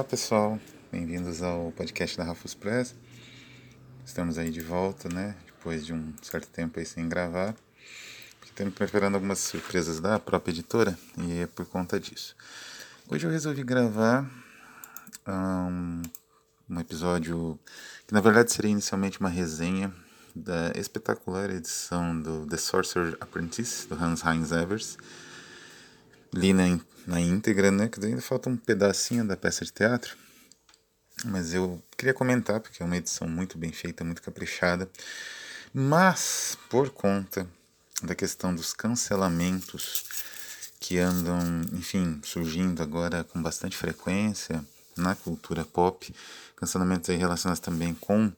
Olá pessoal, bem-vindos ao podcast da Rafus Press. Estamos aí de volta, né? Depois de um certo tempo aí sem gravar. Estamos preparando algumas surpresas da própria editora e é por conta disso. Hoje eu resolvi gravar um, um episódio que na verdade seria inicialmente uma resenha da espetacular edição do The Sorcerer Apprentice, do Hans Heinz Evers. Li na, na íntegra, né? Que ainda falta um pedacinho da peça de teatro. Mas eu queria comentar, porque é uma edição muito bem feita, muito caprichada. Mas, por conta da questão dos cancelamentos que andam, enfim, surgindo agora com bastante frequência na cultura pop, cancelamentos aí relacionados também com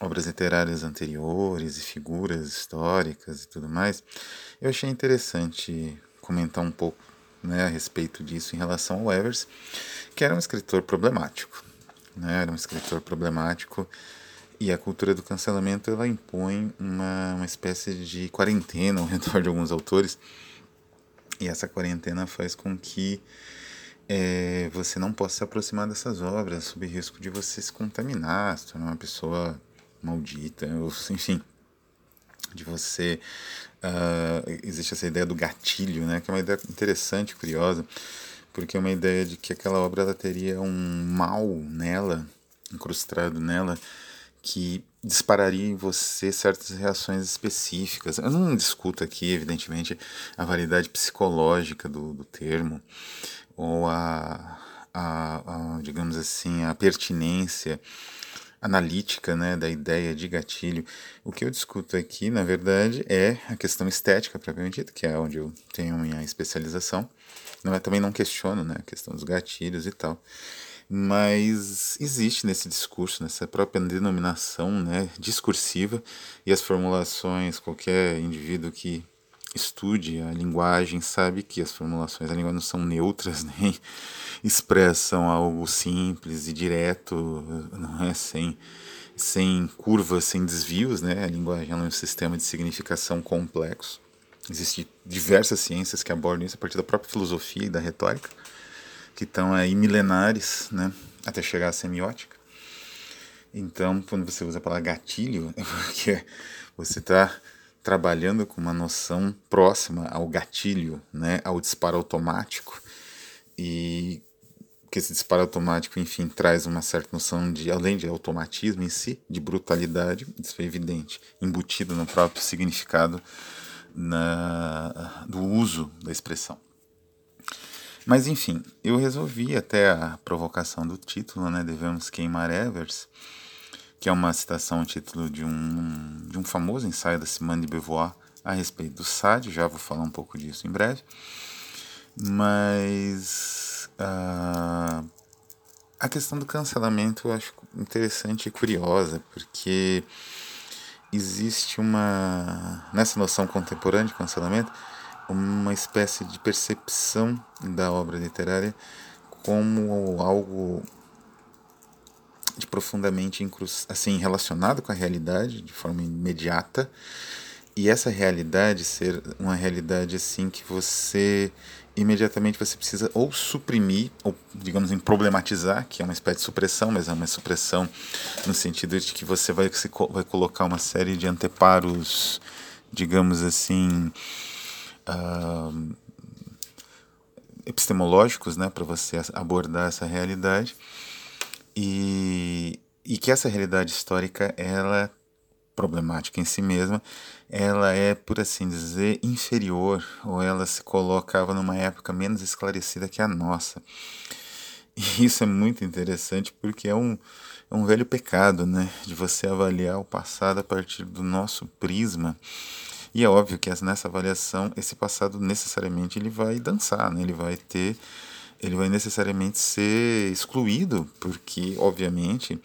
obras literárias anteriores e figuras históricas e tudo mais, eu achei interessante comentar um pouco né, a respeito disso em relação ao Evers, que era um escritor problemático. Né, era um escritor problemático e a cultura do cancelamento ela impõe uma, uma espécie de quarentena ao redor de alguns autores. E essa quarentena faz com que é, você não possa se aproximar dessas obras sob risco de você se contaminar, se tornar uma pessoa maldita, ou, enfim, de você. Uh, existe essa ideia do gatilho, né, que é uma ideia interessante, curiosa, porque é uma ideia de que aquela obra ela teria um mal nela, incrustado nela, que dispararia em você certas reações específicas. Eu não discuto aqui, evidentemente, a validade psicológica do, do termo ou a, a, a, digamos assim, a pertinência analítica né, da ideia de gatilho. O que eu discuto aqui, na verdade, é a questão estética propriamente dita, que é onde eu tenho minha especialização. Não é, também não questiono né, a questão dos gatilhos e tal mas existe nesse discurso, nessa própria denominação né, discursiva e as formulações, qualquer indivíduo que estude a linguagem sabe que as formulações da língua não são neutras, nem expressam algo simples e direto, não é sem, sem curvas, sem desvios, né? A linguagem é um sistema de significação complexo. Existem diversas ciências que abordam isso a partir da própria filosofia e da retórica que estão aí milenares, né, até chegar à semiótica. Então, quando você usa a palavra gatilho, é porque você está trabalhando com uma noção próxima ao gatilho, né, ao disparo automático, e que esse disparo automático, enfim, traz uma certa noção de, além de automatismo em si, de brutalidade, isso é evidente, embutido no próprio significado na, do uso da expressão. Mas enfim, eu resolvi até a provocação do título, né? Devemos queimar Evers, que é uma citação ao título de um, de um famoso ensaio da Simone de Beauvoir a respeito do Sade, já vou falar um pouco disso em breve. Mas uh, a questão do cancelamento eu acho interessante e curiosa, porque existe uma. Nessa noção contemporânea de cancelamento, uma espécie de percepção da obra literária como algo profundamente assim relacionado com a realidade de forma imediata. E essa realidade ser uma realidade assim que você imediatamente você precisa ou suprimir ou digamos em problematizar que é uma espécie de supressão mas é uma supressão no sentido de que você vai vai colocar uma série de anteparos digamos assim uh, epistemológicos né, para você abordar essa realidade e, e que essa realidade histórica ela é problemática em si mesma. Ela é por assim dizer inferior ou ela se colocava numa época menos esclarecida que a nossa. E isso é muito interessante porque é um, é um velho pecado né? De você avaliar o passado a partir do nosso prisma. E é óbvio que nessa avaliação esse passado necessariamente ele vai dançar, né? ele vai ter, ele vai necessariamente ser excluído, porque obviamente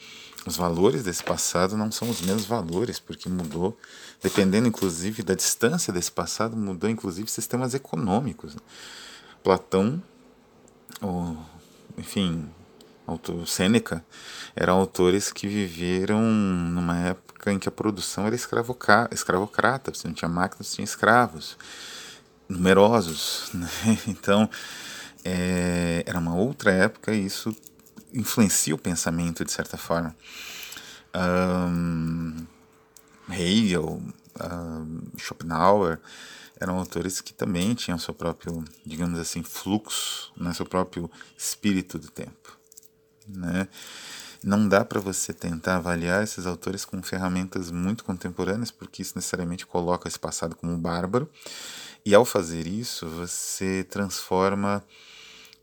os valores desse passado não são os mesmos valores, porque mudou, dependendo inclusive da distância desse passado, mudou inclusive sistemas econômicos. Né? Platão, ou, enfim, Sêneca, eram autores que viveram numa época em que a produção era escravocrata, você não tinha máquinas, tinha escravos, numerosos. Né? Então, é, era uma outra época e isso influencia o pensamento de certa forma. Um, Hegel, um, Schopenhauer eram autores que também tinham seu próprio, digamos assim, fluxo, né, seu próprio espírito do tempo. Né? Não dá para você tentar avaliar esses autores com ferramentas muito contemporâneas, porque isso necessariamente coloca esse passado como bárbaro. E ao fazer isso, você transforma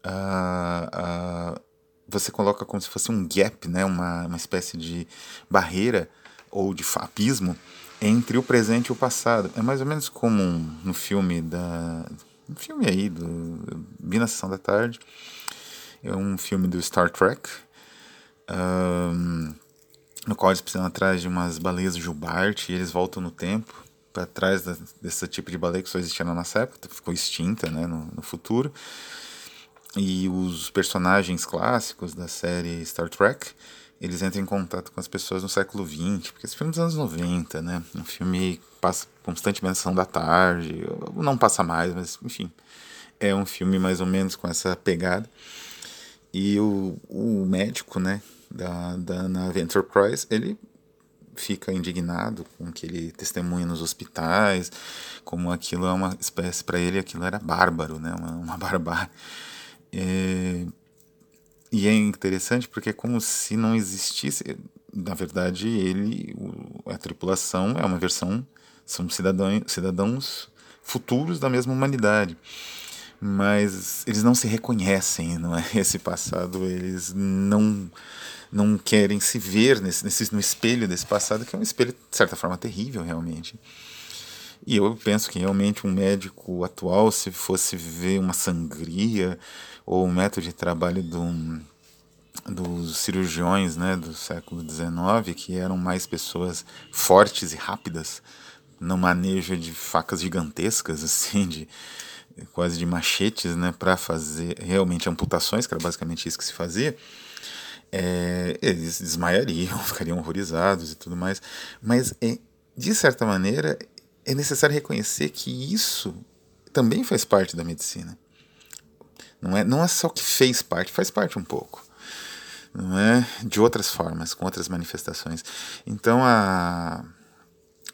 a, você coloca como se fosse um gap, né? uma, uma espécie de barreira ou de abismo entre o presente e o passado. É mais ou menos como no filme da. Um filme aí, do. Vi na sessão da tarde. É um filme do Star Trek um, no qual eles precisam atrás de umas baleias Jubarte e eles voltam no tempo para trás da, desse tipo de baleia que só existia na nossa época, ficou extinta né, no, no futuro. E os personagens clássicos da série Star Trek, eles entram em contato com as pessoas no século XX, porque esse filme é dos anos 90, né? Um filme que passa constantemente na da tarde, não passa mais, mas enfim, é um filme mais ou menos com essa pegada. E o, o médico, né, da, da nave Enterprise, ele fica indignado com o que ele testemunha nos hospitais, como aquilo é uma espécie para ele, aquilo era bárbaro, né, uma, uma barbárie. É, e é interessante porque é como se não existisse, na verdade, ele, a tripulação é uma versão, são cidadãos, cidadãos futuros da mesma humanidade mas eles não se reconhecem, não é? Esse passado, eles não não querem se ver nesse, nesse, no espelho desse passado, que é um espelho, de certa forma, terrível, realmente. E eu penso que realmente um médico atual, se fosse ver uma sangria ou um método de trabalho do, dos cirurgiões né, do século XIX, que eram mais pessoas fortes e rápidas, no manejo de facas gigantescas, assim, de, quase de machetes, né, para fazer realmente amputações, que era basicamente isso que se fazia, é, eles desmaiariam, ficariam horrorizados e tudo mais. Mas, é, de certa maneira, é necessário reconhecer que isso também faz parte da medicina. Não é, não é só que fez parte, faz parte um pouco. Não é? De outras formas, com outras manifestações. Então, a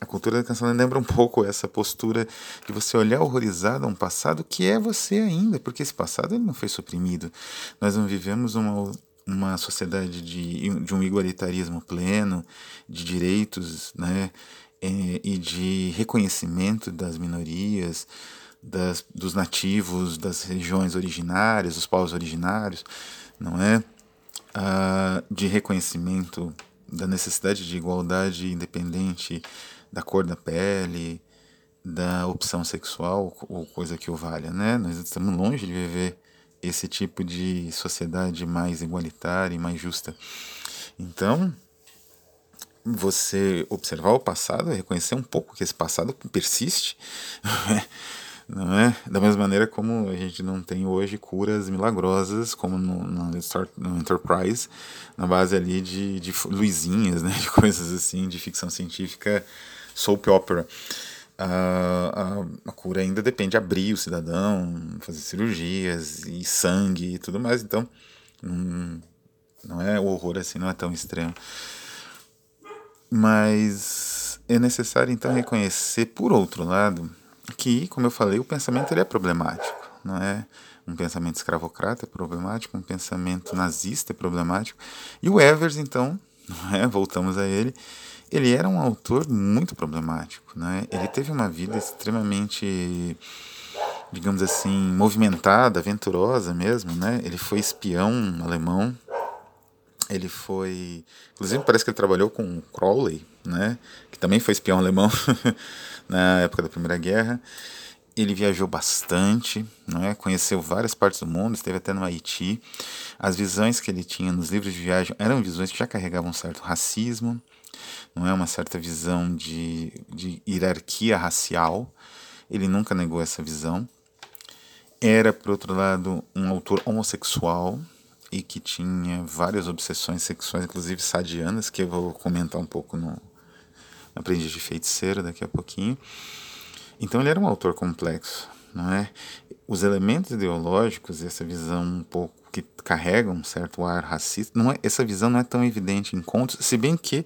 a cultura da canção lembra um pouco essa postura de você olhar horrorizado a um passado que é você ainda, porque esse passado ele não foi suprimido. Nós não vivemos uma, uma sociedade de, de um igualitarismo pleno, de direitos né, e, e de reconhecimento das minorias, das, dos nativos, das regiões originárias, dos povos originários, não é? Ah, de reconhecimento da necessidade de igualdade independente da cor da pele, da opção sexual ou coisa que o valha, né? Nós estamos longe de viver esse tipo de sociedade mais igualitária e mais justa. Então, você observar o passado, reconhecer um pouco que esse passado persiste, não é? Da mesma maneira como a gente não tem hoje curas milagrosas, como no, no, no Enterprise, na base ali de, de luzinhas, né? De coisas assim, de ficção científica soap opera. A, a, a, cura ainda depende de abrir o cidadão, fazer cirurgias e sangue e tudo mais. Então, hum, não é o horror assim, não é tão extremo. Mas é necessário então reconhecer, por outro lado, que, como eu falei, o pensamento ele é problemático, não é? Um pensamento escravocrata é problemático, um pensamento nazista é problemático. E o Evers, então, é? voltamos a ele, ele era um autor muito problemático, né? Ele teve uma vida extremamente, digamos assim, movimentada, aventurosa mesmo, né? Ele foi espião alemão. Ele foi, inclusive parece que ele trabalhou com Crowley, né? Que também foi espião alemão na época da Primeira Guerra. Ele viajou bastante, não é? conheceu várias partes do mundo, esteve até no Haiti. As visões que ele tinha nos livros de viagem eram visões que já carregavam um certo racismo, não é uma certa visão de, de hierarquia racial. Ele nunca negou essa visão. Era, por outro lado, um autor homossexual e que tinha várias obsessões sexuais, inclusive sadianas, que eu vou comentar um pouco no Aprendiz de Feiticeiro daqui a pouquinho. Então ele era um autor complexo, não é? Os elementos ideológicos, essa visão um pouco que carregam um certo ar racista, não é, essa visão não é tão evidente em contos, se bem que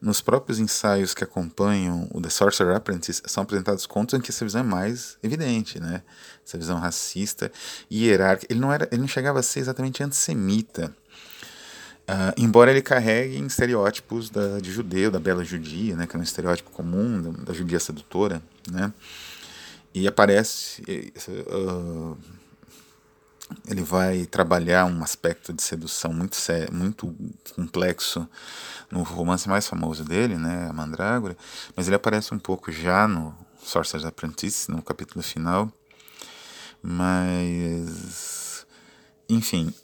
nos próprios ensaios que acompanham o The Sorcerer Apprentice são apresentados contos em que essa visão é mais evidente, né? Essa visão racista e hierárquica. Ele não era, ele não chegava a ser exatamente antissemita, Uh, embora ele carregue estereótipos da, de judeu, da bela judia, né, que é um estereótipo comum da, da judia sedutora, né, e aparece, uh, ele vai trabalhar um aspecto de sedução muito, muito complexo no romance mais famoso dele, né, a Mandrágora, mas ele aparece um pouco já no Sorcerer's Apprentice, no capítulo final, mas, enfim,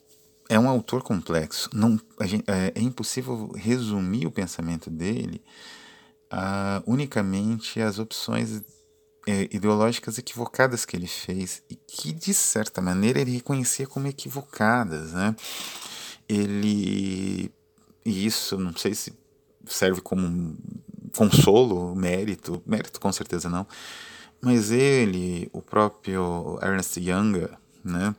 é um autor complexo. Não, gente, é, é, impossível resumir o pensamento dele a unicamente as opções ideológicas equivocadas que ele fez e que, de certa maneira, ele reconhecia como equivocadas. Né? Ele. E isso, não sei se serve como um consolo, mérito, mérito com certeza não, mas ele, o próprio Ernest Younger, né?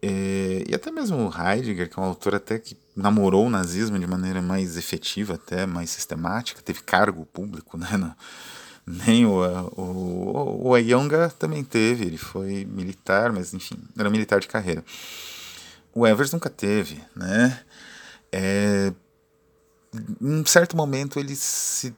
É, e até mesmo Heidegger, que é um autor até que namorou o nazismo de maneira mais efetiva, até mais sistemática, teve cargo público, né? Nem o, o, o Ayonga também teve, ele foi militar, mas enfim, era militar de carreira. O Evers nunca teve, né? É, em um certo momento eles se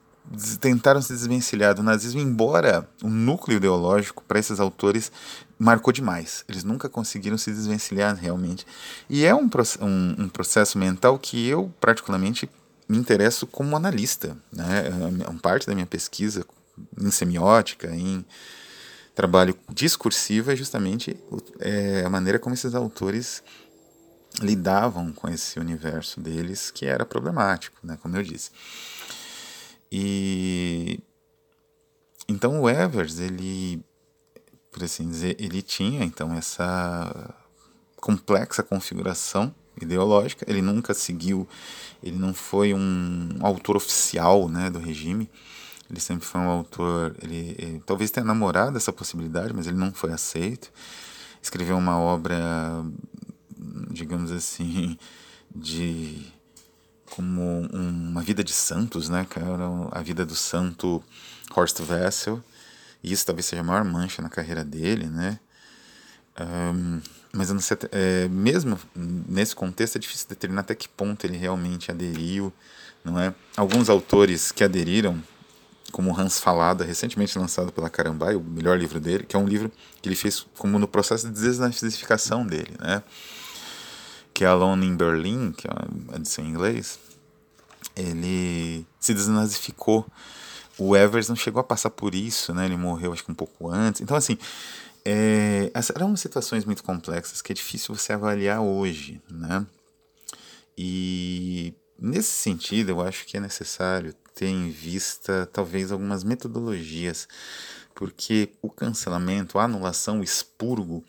tentaram se desvencilhar do nazismo, embora o núcleo ideológico para esses autores marcou demais. Eles nunca conseguiram se desvencilhar realmente. E é um, um, um processo mental que eu, particularmente, me interesso como analista. Né? É uma parte da minha pesquisa em semiótica, em trabalho discursivo, é justamente é, a maneira como esses autores lidavam com esse universo deles, que era problemático, né? como eu disse. E então o Evers, ele, por assim dizer, ele tinha então essa complexa configuração ideológica. Ele nunca seguiu, ele não foi um autor oficial, né, do regime. Ele sempre foi um autor, ele, ele talvez tenha namorado essa possibilidade, mas ele não foi aceito. Escreveu uma obra, digamos assim, de como uma vida de santos, né, cara? A vida do santo Horst Wessel. E isso talvez seja a maior mancha na carreira dele, né? Um, mas eu não sei, é, mesmo nesse contexto é difícil determinar até que ponto ele realmente aderiu, não é? Alguns autores que aderiram, como Hans Falada, recentemente lançado pela Carambai, o melhor livro dele, que é um livro que ele fez como no processo de desnazificação dele, né? que é Alone in Berlin, que é uma edição em inglês, ele se desnazificou. O Evers não chegou a passar por isso, né? Ele morreu acho que um pouco antes. Então, assim, é, eram situações muito complexas que é difícil você avaliar hoje, né? E nesse sentido, eu acho que é necessário ter em vista talvez algumas metodologias, porque o cancelamento, a anulação, o expurgo,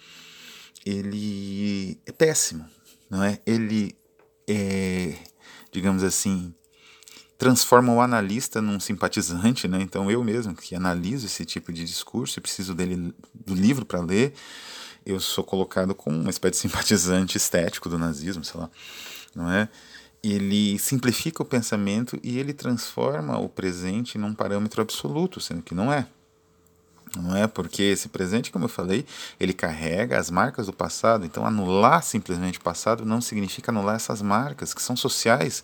ele é péssimo, não é? Ele é, digamos assim, transforma o analista num simpatizante, né? Então eu mesmo que analiso esse tipo de discurso e preciso dele do livro para ler, eu sou colocado como uma espécie de simpatizante estético do nazismo, sei lá, não é? Ele simplifica o pensamento e ele transforma o presente num parâmetro absoluto, sendo que não é não é? Porque esse presente, como eu falei, ele carrega as marcas do passado. Então, anular simplesmente o passado não significa anular essas marcas que são sociais.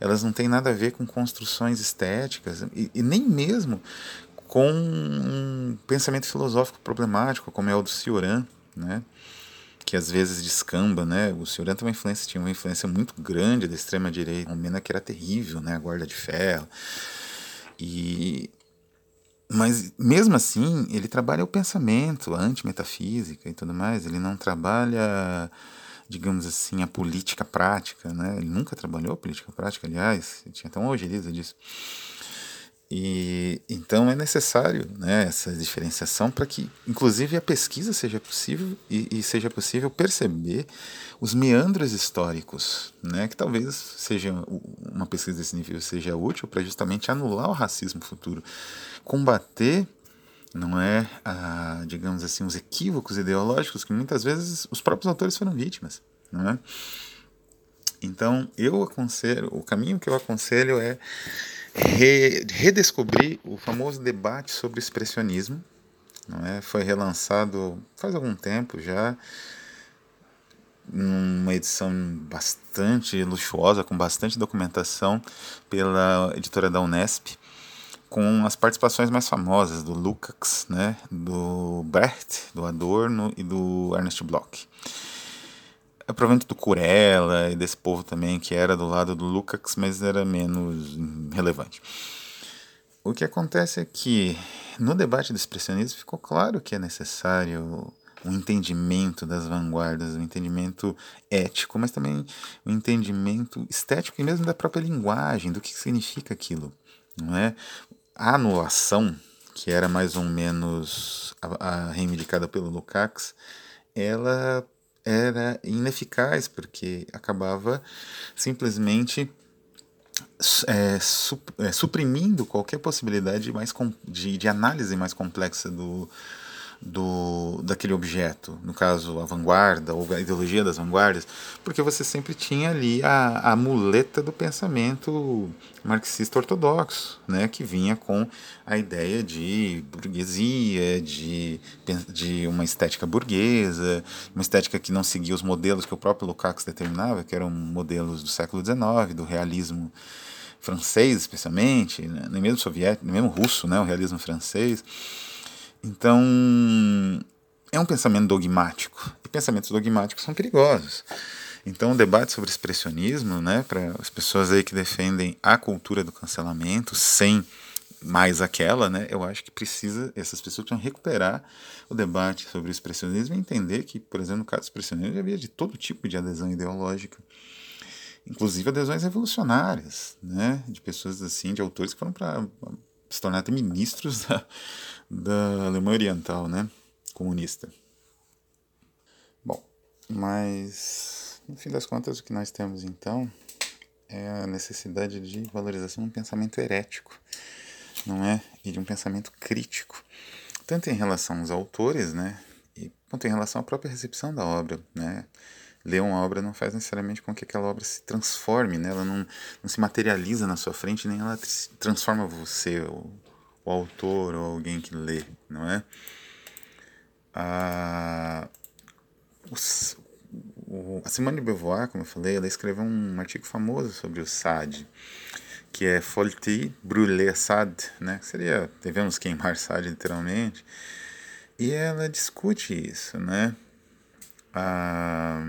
Elas não têm nada a ver com construções estéticas e, e nem mesmo com um pensamento filosófico problemático, como é o do Cioran, né? Que às vezes descamba, né? O Cioran tem uma influência, tinha uma influência muito grande da extrema direita, uma mena que era terrível, né? A guarda de ferro. E mas mesmo assim, ele trabalha o pensamento, a antimetafísica e tudo mais. Ele não trabalha, digamos assim, a política prática, né? Ele nunca trabalhou política prática, aliás, tinha até uma ojeriza disso. E então é necessário né, essa diferenciação para que, inclusive, a pesquisa seja possível e, e, seja possível perceber os meandros históricos, né, que talvez seja uma pesquisa desse nível seja útil para justamente anular o racismo futuro, combater não é, a, digamos assim, os equívocos ideológicos que muitas vezes os próprios autores foram vítimas, não é? Então, eu aconselho, o caminho que eu aconselho é re, redescobrir o famoso debate sobre expressionismo, não é? Foi relançado faz algum tempo já, numa edição bastante luxuosa, com bastante documentação pela editora da Unesp, com as participações mais famosas do Lukács, né, do Brecht, do Adorno e do Ernest Bloch. Aprovento do Curella e desse povo também que era do lado do Lukács, mas era menos relevante. O que acontece é que no debate do expressionismo ficou claro que é necessário um entendimento das vanguardas, um entendimento ético, mas também um entendimento estético e mesmo da própria linguagem, do que significa aquilo. Não é? A anulação, que era mais ou menos a, a reivindicada pelo Lukács, ela era ineficaz, porque acabava simplesmente é, é, suprimindo qualquer possibilidade mais de, de análise mais complexa do, do, daquele objeto, no caso a vanguarda ou a ideologia das vanguardas, porque você sempre tinha ali a, a muleta do pensamento marxista ortodoxo, né, que vinha com a ideia de burguesia, de, de uma estética burguesa, uma estética que não seguia os modelos que o próprio Lukács determinava, que eram modelos do século XIX, do realismo francês especialmente, né, nem mesmo soviético, nem mesmo russo, né, o realismo francês. Então, é um pensamento dogmático. E pensamentos dogmáticos são perigosos. Então, o debate sobre expressionismo, né, para as pessoas aí que defendem a cultura do cancelamento sem mais aquela, né, eu acho que precisa, essas pessoas precisam recuperar o debate sobre o expressionismo e entender que, por exemplo, no caso do expressionismo, havia de todo tipo de adesão ideológica, inclusive adesões revolucionárias, né, de pessoas assim, de autores que foram para se tornar até ministros da, da Alemanha Oriental, né? Comunista. Bom, mas no fim das contas o que nós temos então é a necessidade de valorização de um pensamento herético, não é? E de um pensamento crítico, tanto em relação aos autores, né? E quanto em relação à própria recepção da obra, né? Ler uma obra não faz necessariamente com que aquela obra se transforme, né? Ela não, não se materializa na sua frente, nem ela transforma você, ou o autor ou alguém que lê, não é? A, a Simone de Beauvoir, como eu falei, ela escreveu um artigo famoso sobre o Sade, que é Folti brûler Sade, né? Que seria devemos queimar Sade literalmente. E ela discute isso, né? Ah,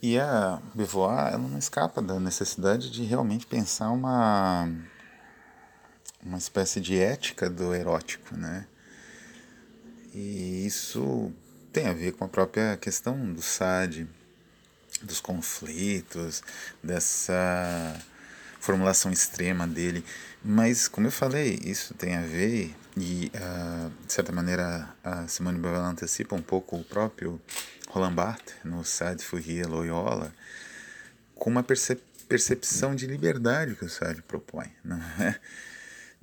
E a Beauvoir, ela não escapa da necessidade de realmente pensar uma uma espécie de ética do erótico, né? E isso tem a ver com a própria questão do Sade, dos conflitos, dessa formulação extrema dele. Mas, como eu falei, isso tem a ver, e uh, de certa maneira a Simone Beauvoir antecipa um pouco o próprio Roland Barthes, no Sade Fourier Loyola, com uma percep percepção de liberdade que o Sade propõe. Não é,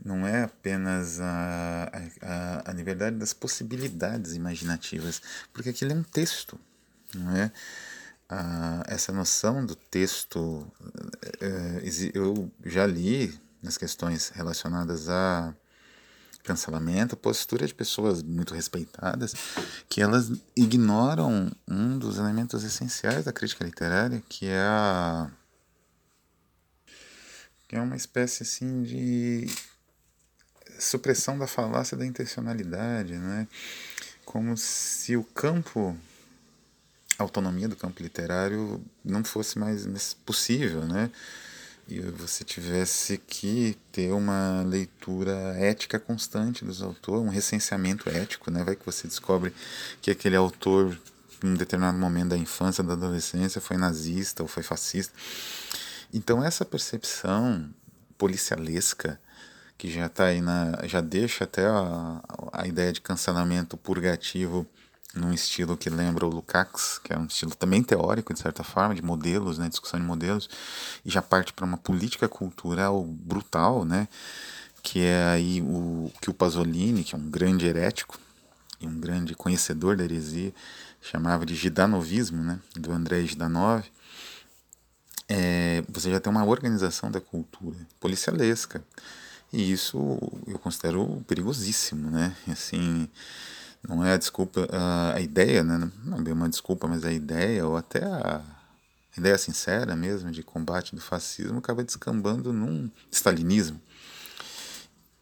não é apenas a, a, a liberdade das possibilidades imaginativas, porque aquilo é um texto, não é? Ah, essa noção do texto, é, eu já li nas questões relacionadas a cancelamento, postura de pessoas muito respeitadas, que elas ignoram um dos elementos essenciais da crítica literária, que é a que é uma espécie assim de supressão da falácia da intencionalidade, né? Como se o campo a autonomia do campo literário não fosse mais possível, né? E você tivesse que ter uma leitura ética constante dos autores, um recenseamento ético, né? Vai que você descobre que aquele autor, em um determinado momento da infância, da adolescência, foi nazista ou foi fascista. Então essa percepção policialesca que já está aí na, já deixa até a, a ideia de cancelamento purgativo num estilo que lembra o Lukács, que é um estilo também teórico, de certa forma, de modelos, né, discussão de modelos, e já parte para uma política cultural brutal, né, que é aí o que o Pasolini, que é um grande herético e um grande conhecedor da heresia, chamava de gidanovismo, né, do André Gidanov, é, você já tem uma organização da cultura policialesca, e isso eu considero perigosíssimo, né, assim não é a desculpa, a, ideia, né? Não é bem uma desculpa, mas a ideia, ou até a, ideia sincera mesmo de combate do fascismo acaba descambando num stalinismo,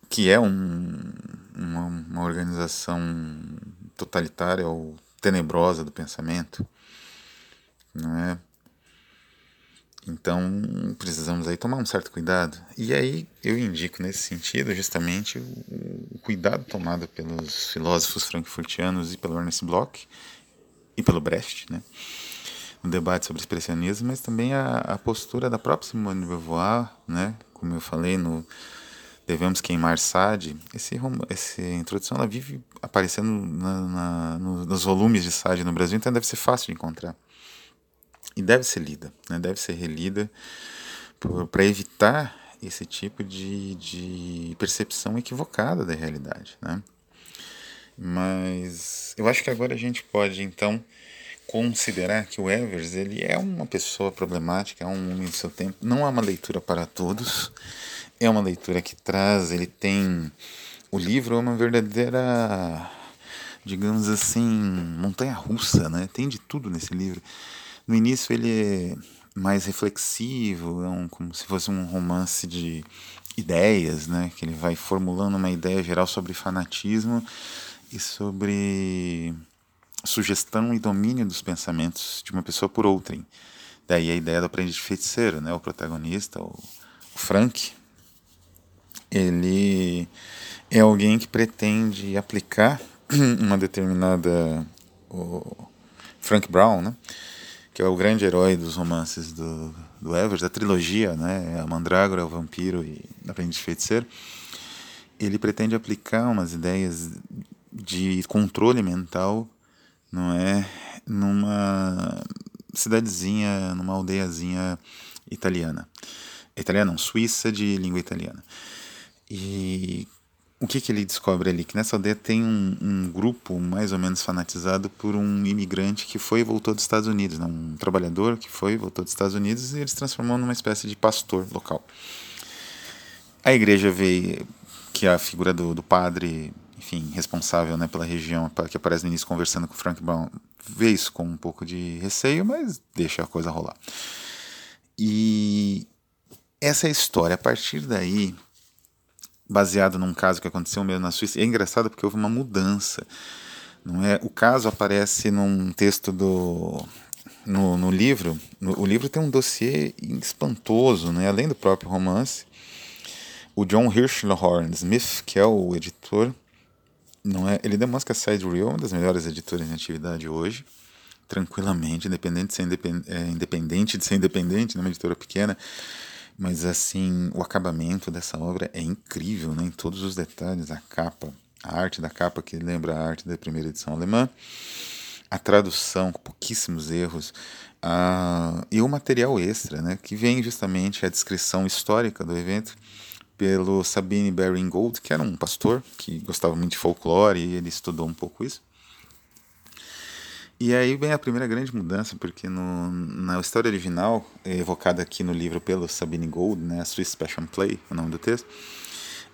que é um, uma, uma organização totalitária ou tenebrosa do pensamento, não é? Então, precisamos aí tomar um certo cuidado. E aí eu indico nesse sentido justamente o, cuidado tomado pelos filósofos frankfurtianos e pelo Ernest Bloch e pelo Brecht, né? no debate sobre expressionismo, mas também a, a postura da própria Simone de Beauvoir, né? como eu falei no Devemos Queimar Sade, esse, essa introdução ela vive aparecendo na, na, nos volumes de Sade no Brasil, então deve ser fácil de encontrar e deve ser lida, né? deve ser relida para evitar esse tipo de, de percepção equivocada da realidade. Né? Mas eu acho que agora a gente pode então considerar que o Evers ele é uma pessoa problemática, é um homem do seu tempo, não é uma leitura para todos, é uma leitura que traz, ele tem o livro é uma verdadeira digamos assim, montanha russa, né? Tem de tudo nesse livro. No início ele é mais reflexivo, é um, como se fosse um romance de ideias, né? Que ele vai formulando uma ideia geral sobre fanatismo e sobre sugestão e domínio dos pensamentos de uma pessoa por outrem. Daí a ideia do aprendiz feiticeiro, né? O protagonista, o, o Frank, ele é alguém que pretende aplicar uma determinada o Frank Brown, né? Que é o grande herói dos romances do, do Evers, da trilogia, né? A Mandrágora, o Vampiro e Aprendiz de Feiticeiro. Ele pretende aplicar umas ideias de controle mental, não é? Numa cidadezinha, numa aldeiazinha italiana. Italiana não, suíça de língua italiana. E o que, que ele descobre ali? Que nessa aldeia tem um, um, grupo mais ou menos fanatizado por um imigrante que foi e voltou dos Estados Unidos, né? um trabalhador que foi e voltou dos Estados Unidos e ele se transformou numa espécie de pastor local. A igreja vê que a figura do, do padre, enfim, responsável né, pela região, que aparece no início conversando com Frank Brown, vê isso com um pouco de receio, mas deixa a coisa rolar. E essa é a história. A partir daí, baseado num caso que aconteceu mesmo na Suíça. E é engraçado porque houve uma mudança. Não é? O caso aparece num texto do no, no livro. No, o livro tem um dossiê espantoso, né? além do próprio romance. O John Hirschhorn Smith, que é o editor, não é? Ele demonstra que a Sidereal é uma das melhores editoras em atividade hoje, tranquilamente, independente de ser independente, é, independente de ser independente, numa editora pequena mas assim, o acabamento dessa obra é incrível, né? Em todos os detalhes, a capa, a arte da capa que lembra a arte da primeira edição alemã, a tradução com pouquíssimos erros, e o material extra, né? Que vem justamente a descrição histórica do evento pelo Sabine Baring Gold, que era um pastor que gostava muito de folclore e ele estudou um pouco isso. E aí vem a primeira grande mudança, porque no, na história original, evocada aqui no livro pelo Sabine Gold, né, a Swiss Passion Play, o nome do texto,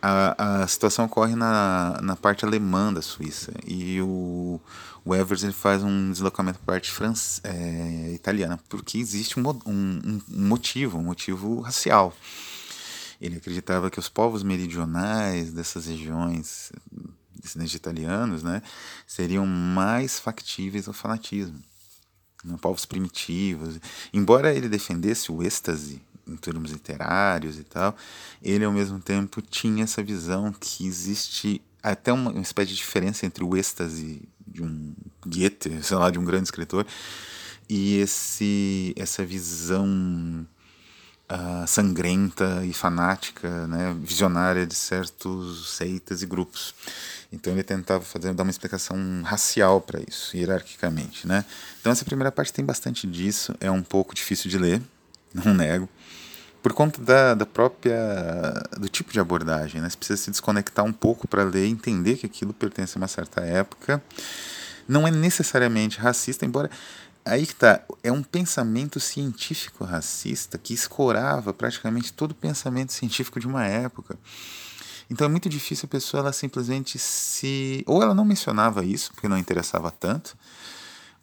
a, a situação ocorre na, na parte alemã da Suíça. E o, o Evers ele faz um deslocamento para a parte france, é, italiana, porque existe um, um, um motivo, um motivo racial. Ele acreditava que os povos meridionais dessas regiões descendentes de italianos, né, seriam mais factíveis ao fanatismo. Né, povos primitivos. Embora ele defendesse o êxtase em termos literários e tal, ele ao mesmo tempo tinha essa visão que existe até uma, uma espécie de diferença entre o êxtase de um Goethe, sei lá, de um grande escritor, e esse, essa visão uh, sangrenta e fanática, né, visionária de certos seitas e grupos. Então ele tentava fazer dar uma explicação racial para isso, hierarquicamente, né? Então essa primeira parte tem bastante disso, é um pouco difícil de ler, não nego, por conta da, da própria do tipo de abordagem, né? Você precisa se desconectar um pouco para ler, entender que aquilo pertence a uma certa época. Não é necessariamente racista, embora aí que tá, é um pensamento científico racista que escorava praticamente todo o pensamento científico de uma época. Então é muito difícil a pessoa ela simplesmente se. Ou ela não mencionava isso, porque não interessava tanto,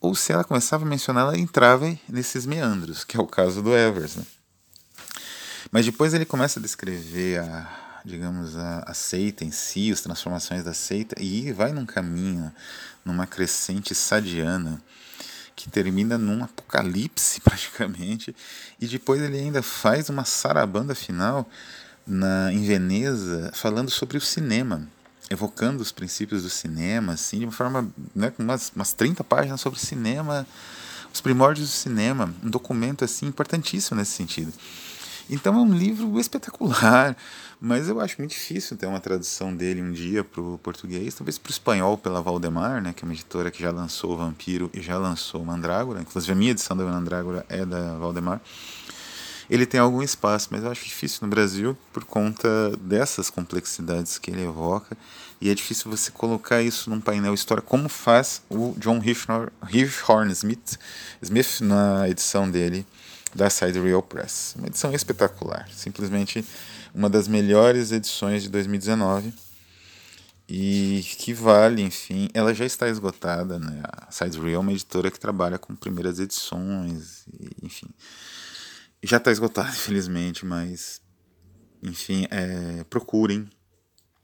ou se ela começava a mencionar, ela entrava nesses meandros, que é o caso do Evers. Né? Mas depois ele começa a descrever a, digamos, a, a seita em si, as transformações da seita, e vai num caminho, numa crescente sadiana, que termina num apocalipse praticamente, e depois ele ainda faz uma sarabanda final na, em Veneza, falando sobre o cinema, evocando os princípios do cinema, assim, de uma forma, né, com umas, umas 30 páginas sobre cinema, os primórdios do cinema, um documento assim importantíssimo nesse sentido. Então é um livro espetacular, mas eu acho muito difícil ter uma tradução dele um dia para o português, talvez para o espanhol pela Valdemar, né, que é uma editora que já lançou Vampiro e já lançou Mandrágora, inclusive a minha edição da Mandrágora é da Valdemar ele tem algum espaço, mas eu acho difícil no Brasil por conta dessas complexidades que ele evoca. E é difícil você colocar isso num painel história, como faz o John Hirschhorn Smith, Smith na edição dele da Side Real Press. Uma edição espetacular, simplesmente uma das melhores edições de 2019 e que vale, enfim, ela já está esgotada, né? A Side Real é uma editora que trabalha com primeiras edições, e, enfim. Já está esgotado, infelizmente, mas enfim, é, procurem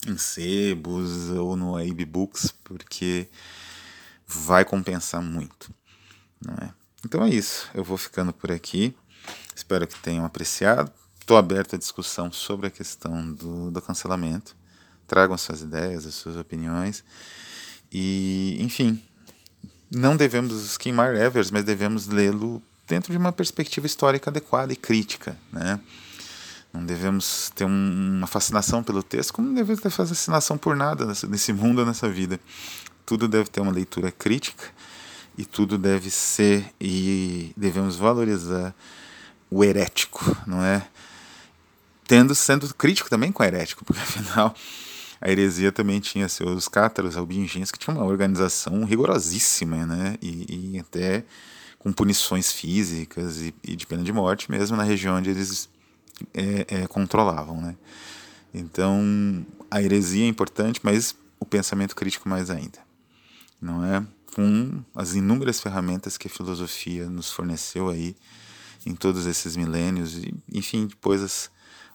em sebos ou no Aib Books, porque vai compensar muito. É? Então é isso, eu vou ficando por aqui. Espero que tenham apreciado. Estou aberto à discussão sobre a questão do, do cancelamento. Tragam suas ideias, as suas opiniões. E, enfim, não devemos queimar Evers, mas devemos lê-lo dentro de uma perspectiva histórica adequada e crítica, né? Não devemos ter um, uma fascinação pelo texto, como não devemos ter fascinação por nada nesse, nesse mundo, nessa vida. Tudo deve ter uma leitura crítica e tudo deve ser e devemos valorizar o herético, não é? Tendo sendo crítico também com o herético, porque afinal a heresia também tinha seus cátaros albingens que tinha uma organização rigorosíssima, né? E, e até com punições físicas e, e, de pena de morte mesmo na região onde eles é, é, controlavam, né? Então a heresia é importante, mas o pensamento crítico mais ainda, não é? Com as inúmeras ferramentas que a filosofia nos forneceu aí em todos esses milênios e, enfim, depois as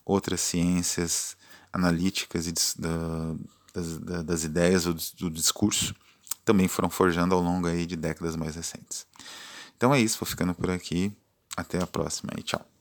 outras ciências analíticas e da, das, das, ideias ou do, discurso também foram forjando ao longo aí de décadas mais recentes. Então é isso, vou ficando por aqui. Até a próxima e tchau.